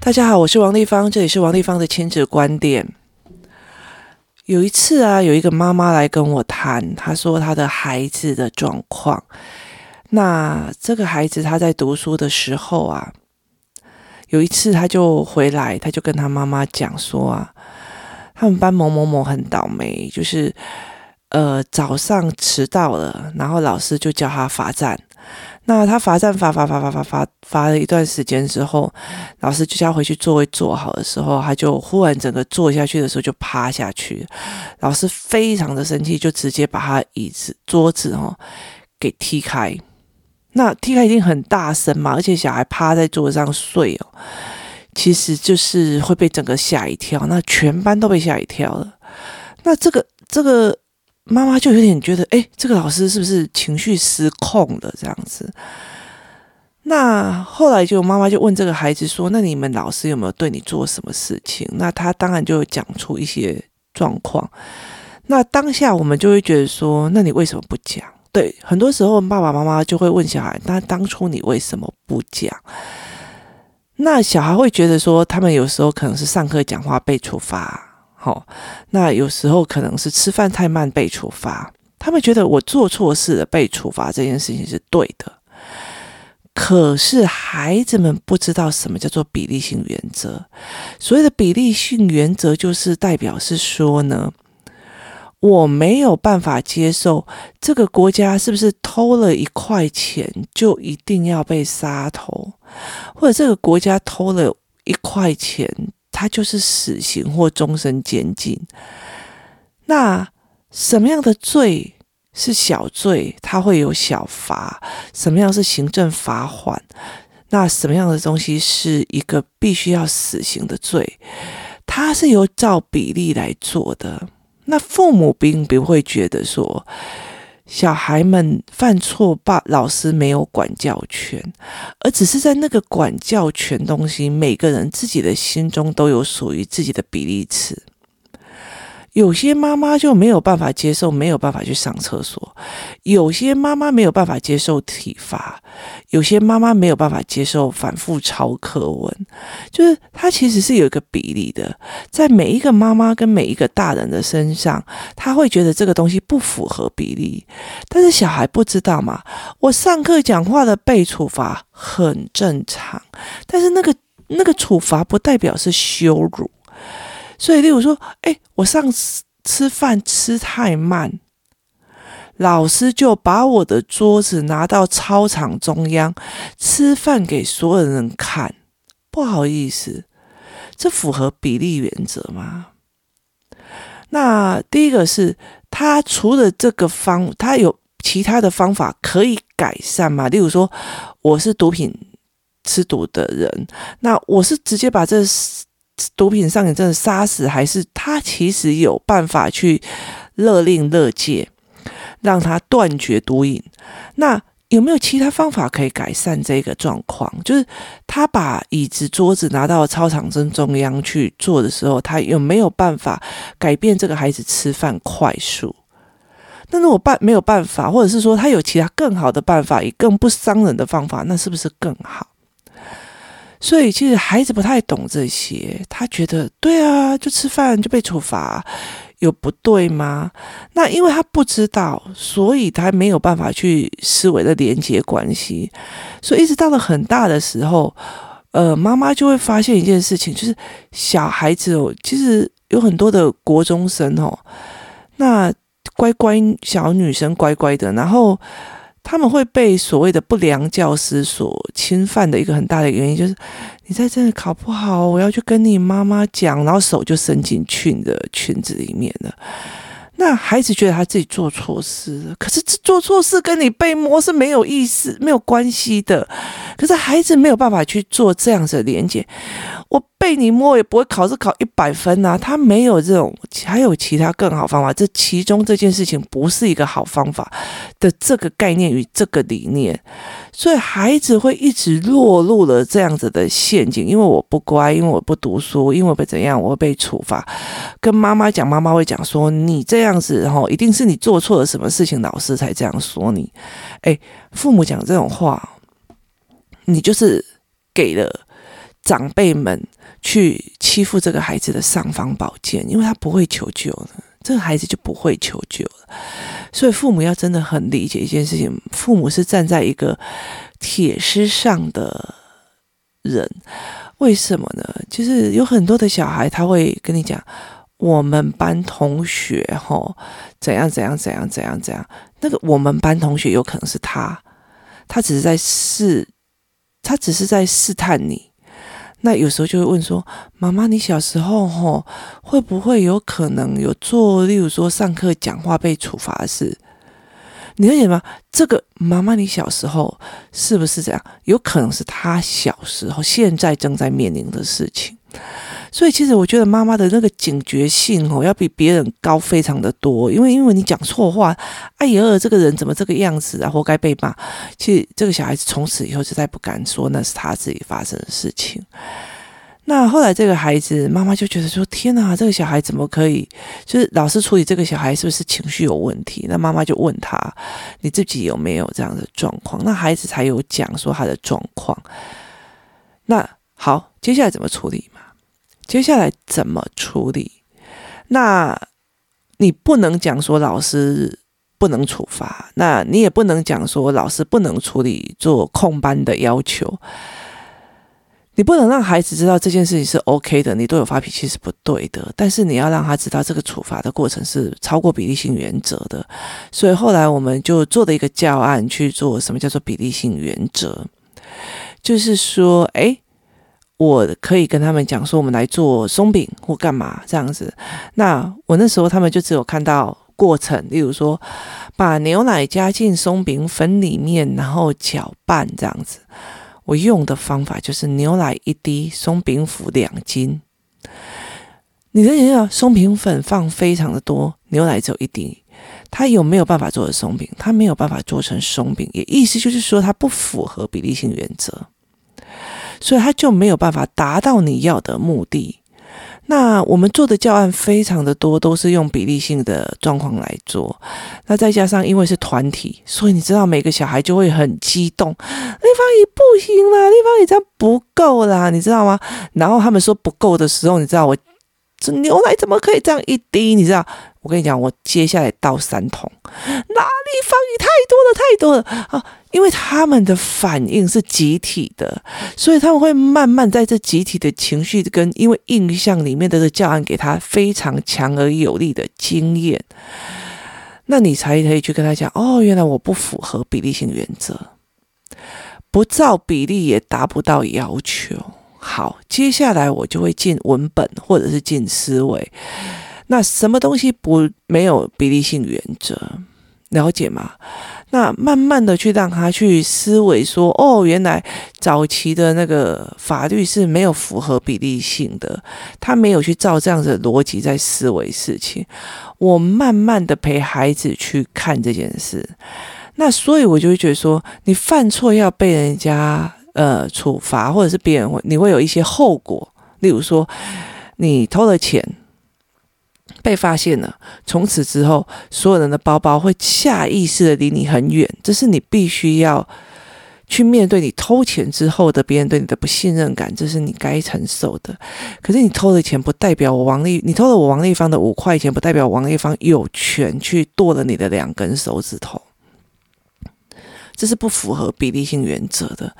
大家好，我是王丽芳，这里是王丽芳的亲子观点。有一次啊，有一个妈妈来跟我谈，她说她的孩子的状况。那这个孩子他在读书的时候啊，有一次他就回来，他就跟他妈妈讲说啊，他们班某某某很倒霉，就是呃早上迟到了，然后老师就叫他罚站。那他罚站罚罚罚罚罚罚罚了一段时间之后，老师就叫回去座位坐好的时候，他就忽然整个坐下去的时候就趴下去，老师非常的生气，就直接把他椅子桌子哦给踢开。那踢开一定很大声嘛，而且小孩趴在桌子上睡哦，其实就是会被整个吓一跳，那全班都被吓一跳了。那这个这个。妈妈就有点觉得，哎，这个老师是不是情绪失控了这样子？那后来就妈妈就问这个孩子说：“那你们老师有没有对你做什么事情？”那他当然就讲出一些状况。那当下我们就会觉得说：“那你为什么不讲？”对，很多时候爸爸妈妈就会问小孩：“那当初你为什么不讲？”那小孩会觉得说，他们有时候可能是上课讲话被处罚。好，那有时候可能是吃饭太慢被处罚，他们觉得我做错事了被处罚这件事情是对的。可是孩子们不知道什么叫做比例性原则。所谓的比例性原则，就是代表是说呢，我没有办法接受这个国家是不是偷了一块钱就一定要被杀头，或者这个国家偷了一块钱。他就是死刑或终身监禁。那什么样的罪是小罪？他会有小罚。什么样是行政罚款？那什么样的东西是一个必须要死刑的罪？他是由照比例来做的。那父母并不会觉得说。小孩们犯错，爸老师没有管教权，而只是在那个管教权东西，每个人自己的心中都有属于自己的比例尺。有些妈妈就没有办法接受，没有办法去上厕所；有些妈妈没有办法接受体罚；有些妈妈没有办法接受反复抄课文。就是它其实是有一个比例的，在每一个妈妈跟每一个大人的身上，他会觉得这个东西不符合比例。但是小孩不知道嘛，我上课讲话的被处罚很正常，但是那个那个处罚不代表是羞辱。所以，例如说，哎，我上次吃饭吃太慢，老师就把我的桌子拿到操场中央，吃饭给所有人看。不好意思，这符合比例原则吗？那第一个是，他除了这个方，他有其他的方法可以改善吗？例如说，我是毒品吃毒的人，那我是直接把这。毒品上瘾真的杀死，还是他其实有办法去勒令勒戒，让他断绝毒瘾？那有没有其他方法可以改善这个状况？就是他把椅子、桌子拿到操场正中央去坐的时候，他有没有办法改变这个孩子吃饭快速？那如果办没有办法，或者是说他有其他更好的办法，以更不伤人的方法，那是不是更好？所以其实孩子不太懂这些，他觉得对啊，就吃饭就被处罚，有不对吗？那因为他不知道，所以他没有办法去思维的连接关系，所以一直到了很大的时候，呃，妈妈就会发现一件事情，就是小孩子哦，其实有很多的国中生哦，那乖乖小女生乖乖的，然后。他们会被所谓的不良教师所侵犯的一个很大的原因，就是你在这里考不好，我要去跟你妈妈讲，然后手就伸进去你的裙子里面了。那孩子觉得他自己做错事了，可是这做错事跟你被摸是没有意思、没有关系的。可是孩子没有办法去做这样子的连接。我被你摸也不会考试考一百分呐，他没有这种，还有其他更好方法。这其中这件事情不是一个好方法的这个概念与这个理念，所以孩子会一直落入了这样子的陷阱。因为我不乖，因为我不读书，因为我被怎样，我会被处罚。跟妈妈讲，妈妈会讲说你这样子吼，一定是你做错了什么事情，老师才这样说你。诶，父母讲这种话，你就是。给了长辈们去欺负这个孩子的尚方宝剑，因为他不会求救了，这个孩子就不会求救了。所以父母要真的很理解一件事情，父母是站在一个铁丝上的人，为什么呢？就是有很多的小孩他会跟你讲，我们班同学哦怎样怎样怎样怎样怎样，那个我们班同学有可能是他，他只是在试，他只是在试探你。那有时候就会问说：“妈妈，你小时候吼会不会有可能有做，例如说上课讲话被处罚的事？你了解吗？这个妈妈，你小时候是不是这样？有可能是他小时候现在正在面临的事情。”所以，其实我觉得妈妈的那个警觉性哦，要比别人高非常的多。因为，因为你讲错话，哎呀，这个人怎么这个样子啊，活该被骂。其实，这个小孩子从此以后就再不敢说那是他自己发生的事情。那后来，这个孩子妈妈就觉得说：“天哪，这个小孩怎么可以？就是老师处理这个小孩是不是情绪有问题？”那妈妈就问他：“你自己有没有这样的状况？”那孩子才有讲说他的状况。那好，接下来怎么处理？接下来怎么处理？那你不能讲说老师不能处罚，那你也不能讲说老师不能处理做空班的要求。你不能让孩子知道这件事情是 OK 的，你对我发脾气是不对的。但是你要让他知道这个处罚的过程是超过比例性原则的。所以后来我们就做了一个教案去做什么叫做比例性原则，就是说，哎。我可以跟他们讲说，我们来做松饼或干嘛这样子。那我那时候他们就只有看到过程，例如说把牛奶加进松饼粉里面，然后搅拌这样子。我用的方法就是牛奶一滴，松饼粉两斤。你的人要松饼粉放非常的多，牛奶只有一滴，他有没有办法做的松饼？他没有办法做成松饼，也意思就是说他不符合比例性原则。所以他就没有办法达到你要的目的。那我们做的教案非常的多，都是用比例性的状况来做。那再加上因为是团体，所以你知道每个小孩就会很激动。立方体不行啦，立方体这样不够啦，你知道吗？然后他们说不够的时候，你知道我这牛奶怎么可以这样一滴？你知道？我跟你讲，我接下来倒三桶，哪里方体太多了，太多了啊！因为他们的反应是集体的，所以他们会慢慢在这集体的情绪跟因为印象里面的这教案给他非常强而有力的经验，那你才可以去跟他讲哦，原来我不符合比例性原则，不照比例也达不到要求。好，接下来我就会进文本或者是进思维。那什么东西不没有比例性原则？了解吗？那慢慢的去让他去思维说，哦，原来早期的那个法律是没有符合比例性的，他没有去照这样子的逻辑在思维事情。我慢慢的陪孩子去看这件事，那所以我就会觉得说，你犯错要被人家呃处罚，或者是别人会你会有一些后果，例如说你偷了钱。被发现了，从此之后，所有人的包包会下意识的离你很远，这是你必须要去面对你偷钱之后的别人对你的不信任感，这是你该承受的。可是你偷的钱不代表我王丽，你偷了我王丽芳的五块钱，不代表王丽芳有权去剁了你的两根手指头，这是不符合比例性原则的。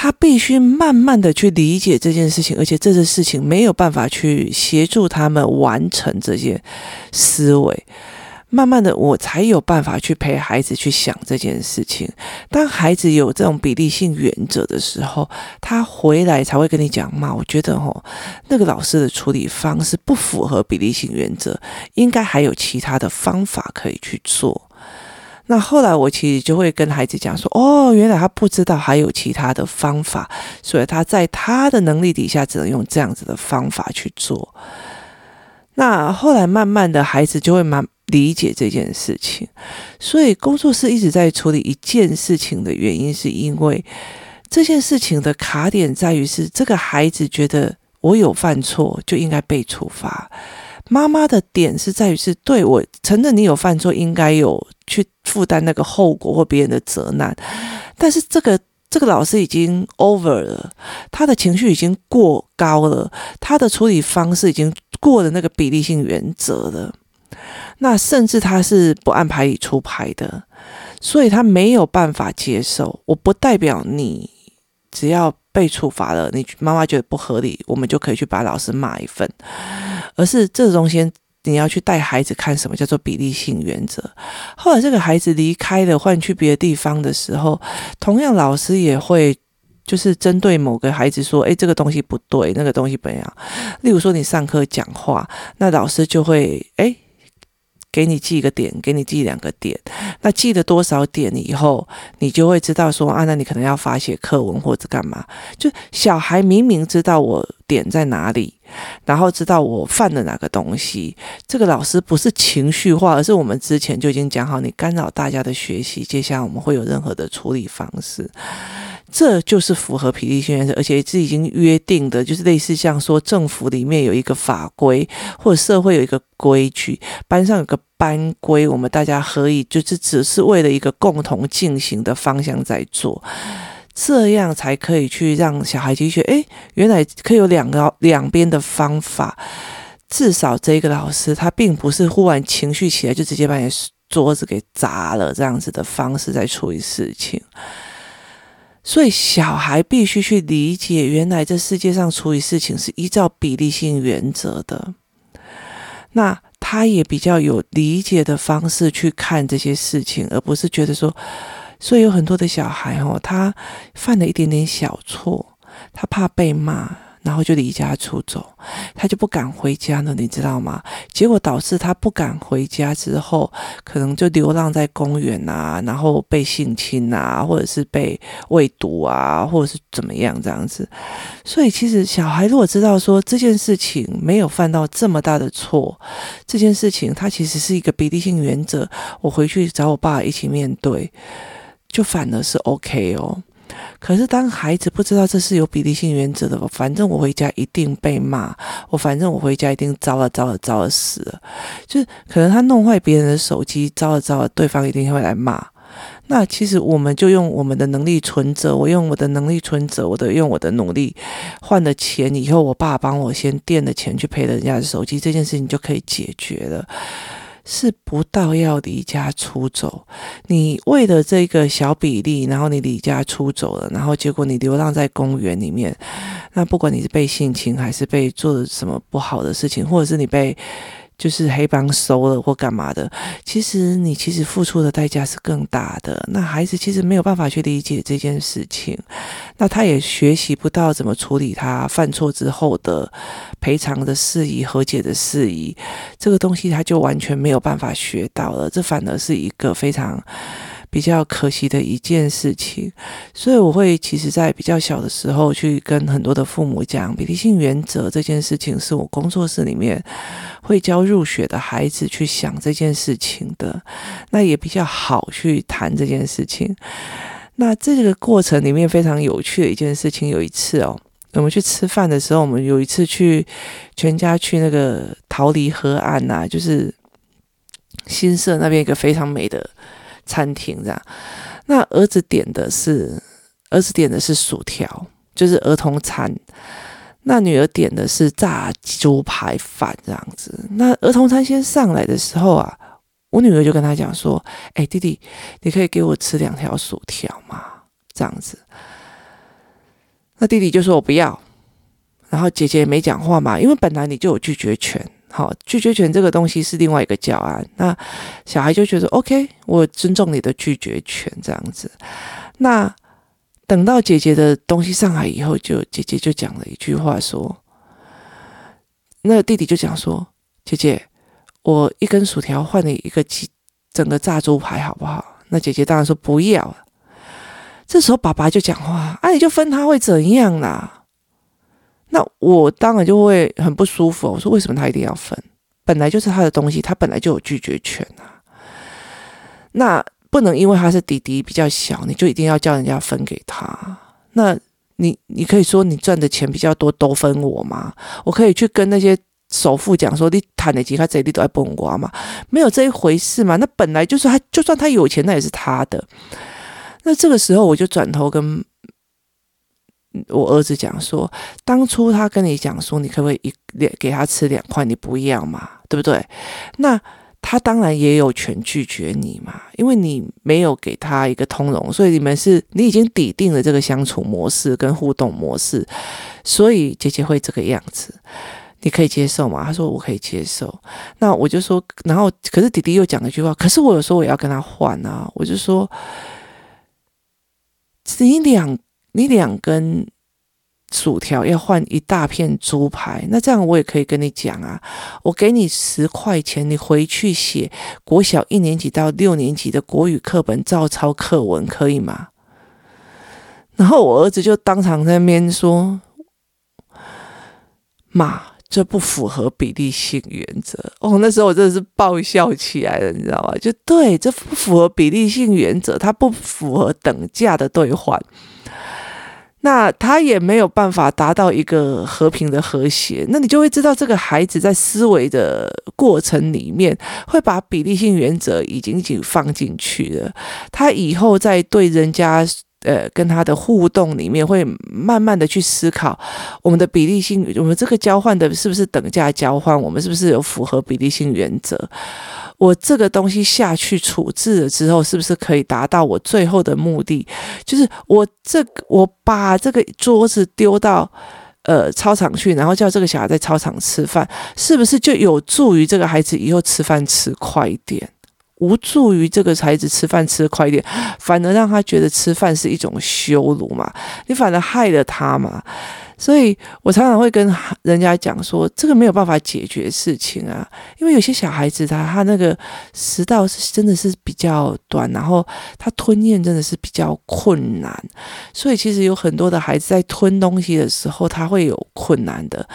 他必须慢慢的去理解这件事情，而且这件事情没有办法去协助他们完成这些思维。慢慢的，我才有办法去陪孩子去想这件事情。当孩子有这种比例性原则的时候，他回来才会跟你讲嘛。我觉得哦，那个老师的处理方式不符合比例性原则，应该还有其他的方法可以去做。那后来我其实就会跟孩子讲说，哦，原来他不知道还有其他的方法，所以他在他的能力底下只能用这样子的方法去做。那后来慢慢的孩子就会蛮理解这件事情，所以工作室一直在处理一件事情的原因，是因为这件事情的卡点在于是这个孩子觉得我有犯错就应该被处罚。妈妈的点是在于是对我承认你有犯错，应该有去负担那个后果或别人的责难，但是这个这个老师已经 over 了，他的情绪已经过高了，他的处理方式已经过了那个比例性原则了。那甚至他是不按牌理出牌的，所以他没有办法接受。我不代表你只要被处罚了，你妈妈觉得不合理，我们就可以去把老师骂一份，而是这种东西你要去带孩子看什么叫做比例性原则。后来这个孩子离开了，换去别的地方的时候，同样老师也会就是针对某个孩子说：“诶，这个东西不对，那个东西不一样。”例如说你上课讲话，那老师就会诶。给你记一个点，给你记两个点。那记了多少点以后，你就会知道说啊，那你可能要发写课文或者干嘛。就小孩明明知道我点在哪里，然后知道我犯了哪个东西，这个老师不是情绪化，而是我们之前就已经讲好，你干扰大家的学习，接下来我们会有任何的处理方式。这就是符合比例性原则，而且是已经约定的，就是类似像说政府里面有一个法规，或者社会有一个规矩，班上有个班规，我们大家可以就是只是为了一个共同进行的方向在做，这样才可以去让小孩去学。诶，原来可以有两个两边的方法，至少这个老师他并不是忽然情绪起来就直接把你桌子给砸了这样子的方式在处理事情。所以小孩必须去理解，原来这世界上处理事情是依照比例性原则的。那他也比较有理解的方式去看这些事情，而不是觉得说，所以有很多的小孩哦，他犯了一点点小错，他怕被骂。然后就离家出走，他就不敢回家了，你知道吗？结果导致他不敢回家之后，可能就流浪在公园啊，然后被性侵啊，或者是被喂毒啊，或者是怎么样这样子。所以其实小孩如果知道说这件事情没有犯到这么大的错，这件事情它其实是一个比例性原则，我回去找我爸一起面对，就反而是 OK 哦。可是，当孩子不知道这是有比例性原则的，反正我回家一定被骂，我反正我回家一定糟了糟了糟了死了，就是可能他弄坏别人的手机，糟了糟了，对方一定会来骂。那其实我们就用我们的能力存折，我用我的能力存折，我的用我的努力换了钱以后，我爸帮我先垫了钱去赔了人家的手机，这件事情就可以解决了。是不到要离家出走，你为了这个小比例，然后你离家出走了，然后结果你流浪在公园里面，那不管你是被性侵还是被做了什么不好的事情，或者是你被。就是黑帮收了或干嘛的，其实你其实付出的代价是更大的。那孩子其实没有办法去理解这件事情，那他也学习不到怎么处理他犯错之后的赔偿的事宜、和解的事宜，这个东西他就完全没有办法学到了。这反而是一个非常。比较可惜的一件事情，所以我会其实，在比较小的时候去跟很多的父母讲，比例性原则这件事情，是我工作室里面会教入学的孩子去想这件事情的，那也比较好去谈这件事情。那这个过程里面非常有趣的一件事情，有一次哦，我们去吃饭的时候，我们有一次去全家去那个桃离河岸呐、啊，就是新社那边一个非常美的。餐厅这样，那儿子点的是儿子点的是薯条，就是儿童餐。那女儿点的是炸猪排饭这样子。那儿童餐先上来的时候啊，我女儿就跟他讲说：“哎，弟弟，你可以给我吃两条薯条吗？”这样子。那弟弟就说：“我不要。”然后姐姐也没讲话嘛，因为本来你就有拒绝权。好，拒绝权这个东西是另外一个教案。那小孩就觉得 OK，我尊重你的拒绝权这样子。那等到姐姐的东西上来以后，就姐姐就讲了一句话说：“那弟弟就讲说，姐姐，我一根薯条换你一个鸡，整个炸猪排好不好？”那姐姐当然说不要。这时候爸爸就讲话：“啊，你就分他会怎样啦？”那我当然就会很不舒服。我说，为什么他一定要分？本来就是他的东西，他本来就有拒绝权啊。那不能因为他是弟弟比较小，你就一定要叫人家分给他。那你你可以说你赚的钱比较多，都分我吗？我可以去跟那些首富讲说，你谈的几块这里都要分我吗？没有这一回事嘛。那本来就是他，就算他有钱，那也是他的。那这个时候我就转头跟我儿子讲说，当初他跟你讲说，你可不可以一两给他吃两块，你不要嘛，对不对？那他当然也有权拒绝你嘛，因为你没有给他一个通融，所以你们是你已经底定了这个相处模式跟互动模式，所以姐姐会这个样子，你可以接受吗？他说我可以接受。那我就说，然后可是弟弟又讲了一句话，可是我有时候我要跟他换啊，我就说，你两。你两根薯条要换一大片猪排，那这样我也可以跟你讲啊，我给你十块钱，你回去写国小一年级到六年级的国语课本照抄课文，可以吗？然后我儿子就当场在那边说：“妈，这不符合比例性原则。”哦，那时候我真的是爆笑起来了，你知道吗？就对，这不符合比例性原则，它不符合等价的兑换。那他也没有办法达到一个和平的和谐，那你就会知道这个孩子在思维的过程里面会把比例性原则已经已经放进去了，他以后在对人家呃跟他的互动里面会慢慢的去思考我们的比例性，我们这个交换的是不是等价交换，我们是不是有符合比例性原则。我这个东西下去处置了之后，是不是可以达到我最后的目的？就是我这个，我把这个桌子丢到呃操场去，然后叫这个小孩在操场吃饭，是不是就有助于这个孩子以后吃饭吃快一点？无助于这个孩子吃饭吃快一点，反而让他觉得吃饭是一种羞辱嘛？你反而害了他嘛？所以我常常会跟人家讲说，这个没有办法解决事情啊，因为有些小孩子他他那个食道是真的是比较短，然后他吞咽真的是比较困难，所以其实有很多的孩子在吞东西的时候他会有困难的，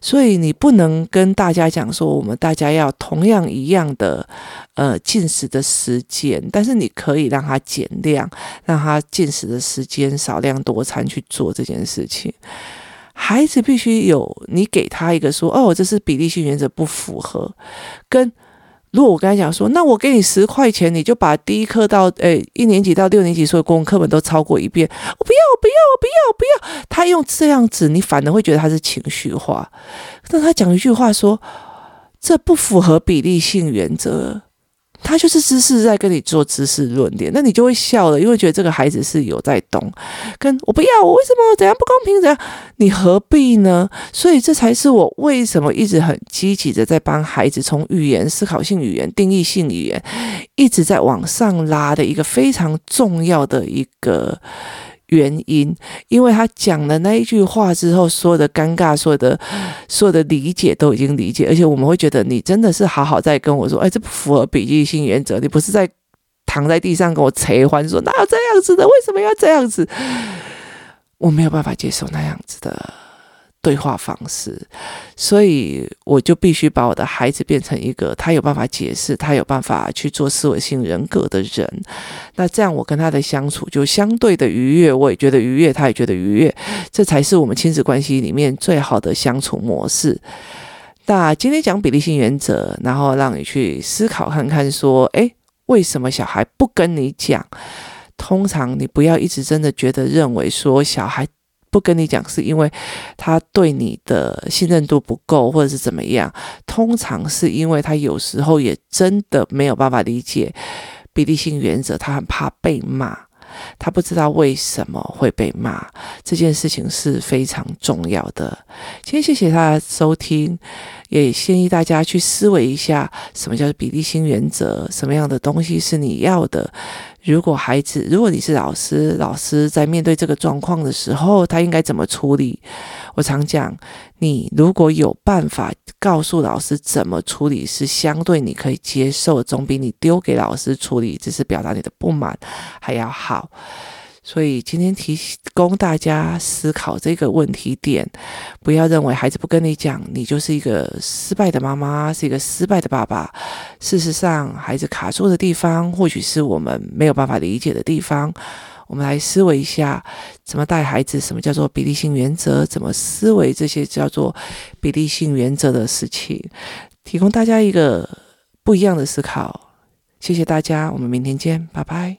所以你不能跟大家讲说我们大家要同样一样的呃进食的时间，但是你可以让他减量，让他进食的时间少量多餐去做这件事情。孩子必须有你给他一个说哦，这是比例性原则不符合。跟如果我跟他讲说，那我给你十块钱，你就把第一课到诶一年级到六年级所有公文课本都抄过一遍。我不要，我不要，我不要，我不要。他用这样子，你反而会觉得他是情绪化。但他讲一句话说，这不符合比例性原则。他就是知识在跟你做知识论点，那你就会笑了，因为觉得这个孩子是有在懂。跟我不要，我为什么怎样不公平？怎样？你何必呢？所以这才是我为什么一直很积极的在帮孩子从语言、思考性语言、定义性语言，一直在往上拉的一个非常重要的一个。原因，因为他讲了那一句话之后，所有的尴尬，所有的所有的理解都已经理解，而且我们会觉得你真的是好好在跟我说，哎，这不符合笔记性原则，你不是在躺在地上跟我扯欢说哪有这样子的，为什么要这样子？我没有办法接受那样子的。对话方式，所以我就必须把我的孩子变成一个他有办法解释、他有办法去做思维性人格的人。那这样我跟他的相处就相对的愉悦，我也觉得愉悦，他也觉得愉悦，这才是我们亲子关系里面最好的相处模式。那今天讲比例性原则，然后让你去思考看看，说，诶，为什么小孩不跟你讲？通常你不要一直真的觉得认为说小孩。不跟你讲，是因为他对你的信任度不够，或者是怎么样？通常是因为他有时候也真的没有办法理解比例性原则，他很怕被骂，他不知道为什么会被骂。这件事情是非常重要的。今天谢谢大家收听，也建议大家去思维一下，什么叫比例性原则？什么样的东西是你要的？如果孩子，如果你是老师，老师在面对这个状况的时候，他应该怎么处理？我常讲，你如果有办法告诉老师怎么处理，是相对你可以接受，总比你丢给老师处理，只是表达你的不满还要好。所以今天提供大家思考这个问题点，不要认为孩子不跟你讲，你就是一个失败的妈妈，是一个失败的爸爸。事实上，孩子卡住的地方，或许是我们没有办法理解的地方。我们来思维一下，怎么带孩子？什么叫做比例性原则？怎么思维这些叫做比例性原则的事情？提供大家一个不一样的思考。谢谢大家，我们明天见，拜拜。